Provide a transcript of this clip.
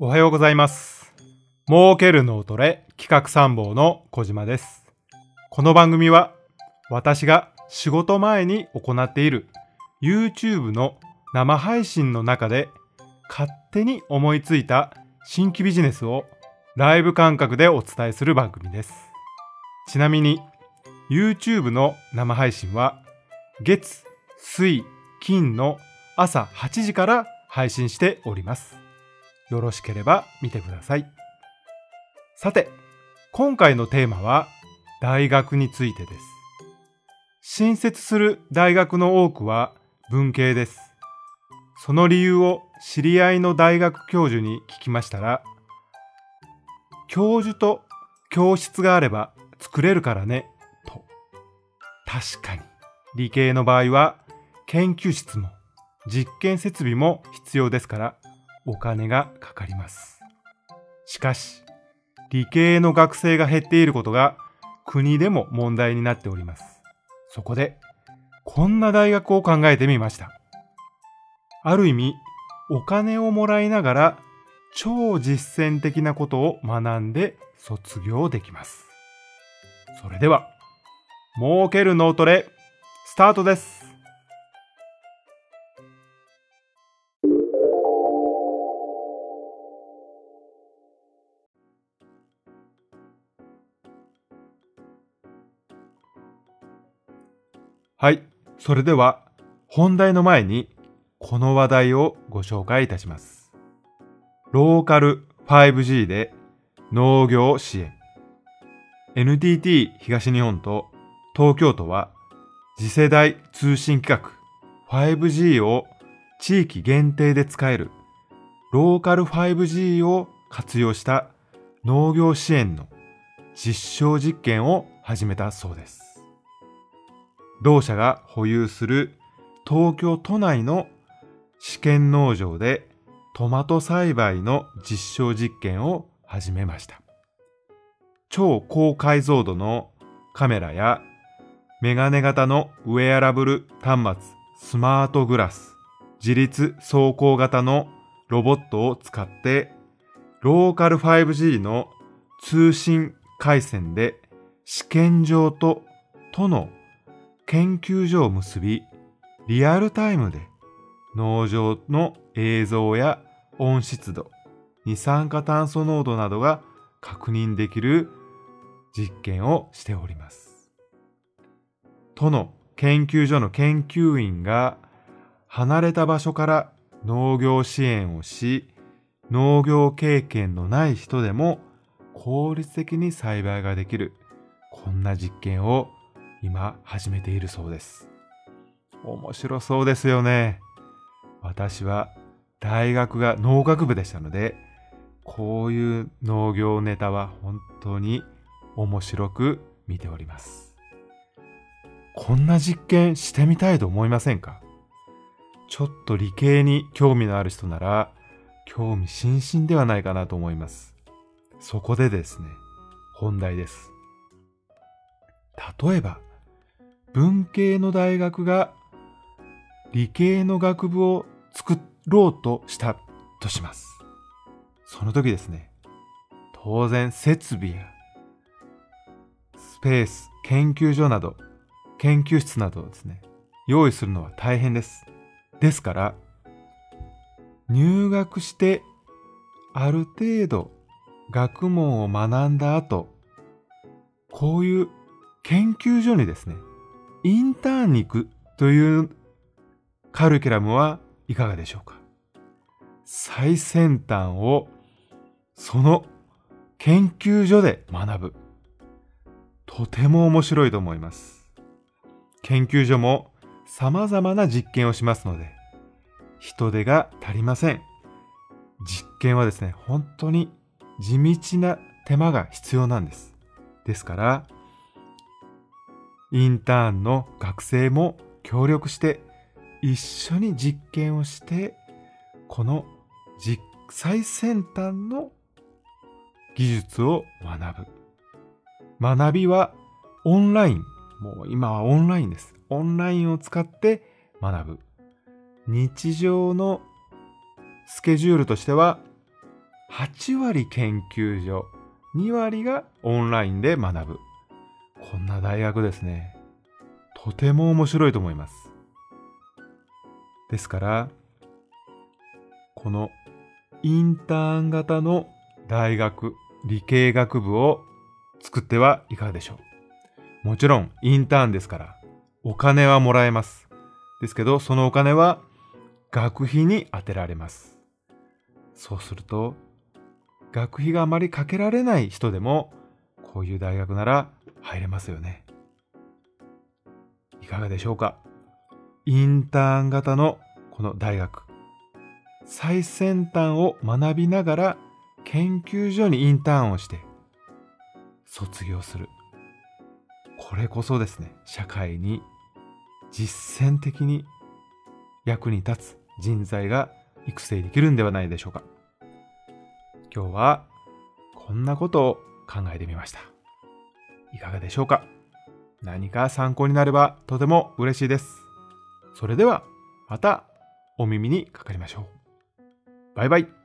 おはようございます。儲ける脳トレ企画参謀の小島です。この番組は私が仕事前に行っている YouTube の生配信の中で勝手に思いついた新規ビジネスをライブ感覚でお伝えする番組です。ちなみに YouTube の生配信は月、水、金の朝8時から配信しております。よろしければ見てください。さて、今回のテーマは大学についてです。新設する大学の多くは文系です。その理由を知り合いの大学教授に聞きましたら、教授と教室があれば作れるからね、と。確かに、理系の場合は研究室も実験設備も必要ですから、お金がかかります。しかし、理系の学生が減っていることが国でも問題になっております。そこで、こんな大学を考えてみました。ある意味、お金をもらいながら超実践的なことを学んで卒業できます。それでは、儲ける脳トレ、スタートです。はい。それでは、本題の前に、この話題をご紹介いたします。ローカル 5G で農業支援。NTT 東日本と東京都は、次世代通信規格 5G を地域限定で使えるローカル 5G を活用した農業支援の実証実験を始めたそうです。同社が保有する東京都内の試験農場でトマト栽培の実証実験を始めました。超高解像度のカメラやメガネ型のウェアラブル端末スマートグラス、自立走行型のロボットを使ってローカル 5G の通信回線で試験場と都の研究所を結び、リアルタイムで農場の映像や温湿度、二酸化炭素濃度などが確認できる実験をしております。都の研究所の研究員が離れた場所から農業支援をし、農業経験のない人でも効率的に栽培ができる、こんな実験を今始めているそうです。面白そうですよね。私は大学が農学部でしたので、こういう農業ネタは本当に面白く見ております。こんな実験してみたいと思いませんか？ちょっと理系に興味のある人なら興味津々ではないかなと思います。そこでですね、本題です。例えば、文系の大学が理系の学部を作ろうとしたとします。その時ですね、当然設備やスペース、研究所など、研究室などをですね、用意するのは大変です。ですから、入学してある程度学問を学んだ後、こういう研究所にですね、インターンに行くというカリキュラムはいかがでしょうか？最先端をその研究所で学ぶ。とても面白いと思います。研究所も様々な実験をしますので、人手が足りません。実験はですね、本当に地道な手間が必要なんです。ですから、インターンの学生も協力して一緒に実験をしてこの実最先端の技術を学ぶ。学びはオンライン。もう今はオンラインです。オンラインを使って学ぶ。日常のスケジュールとしては8割研究所、2割がオンラインで学ぶ。こんな大学ですね。とても面白いと思います。ですから、このインターン型の大学、理系学部を作ってはいかがでしょう。もちろんインターンですから、お金はもらえます。ですけど、そのお金は学費に充てられます。そうすると、学費があまりかけられない人でも、こういう大学なら入れますよね。いかがでしょうか？インターン型のこの大学。最先端を学びながら研究所にインターンをして卒業する。これこそですね、社会に実践的に役に立つ人材が育成できるんではないでしょうか。今日はこんなことを考えてみました。いかがでしょうか？何か参考になればとても嬉しいです。それではまたお耳にかかりましょう。バイバイ。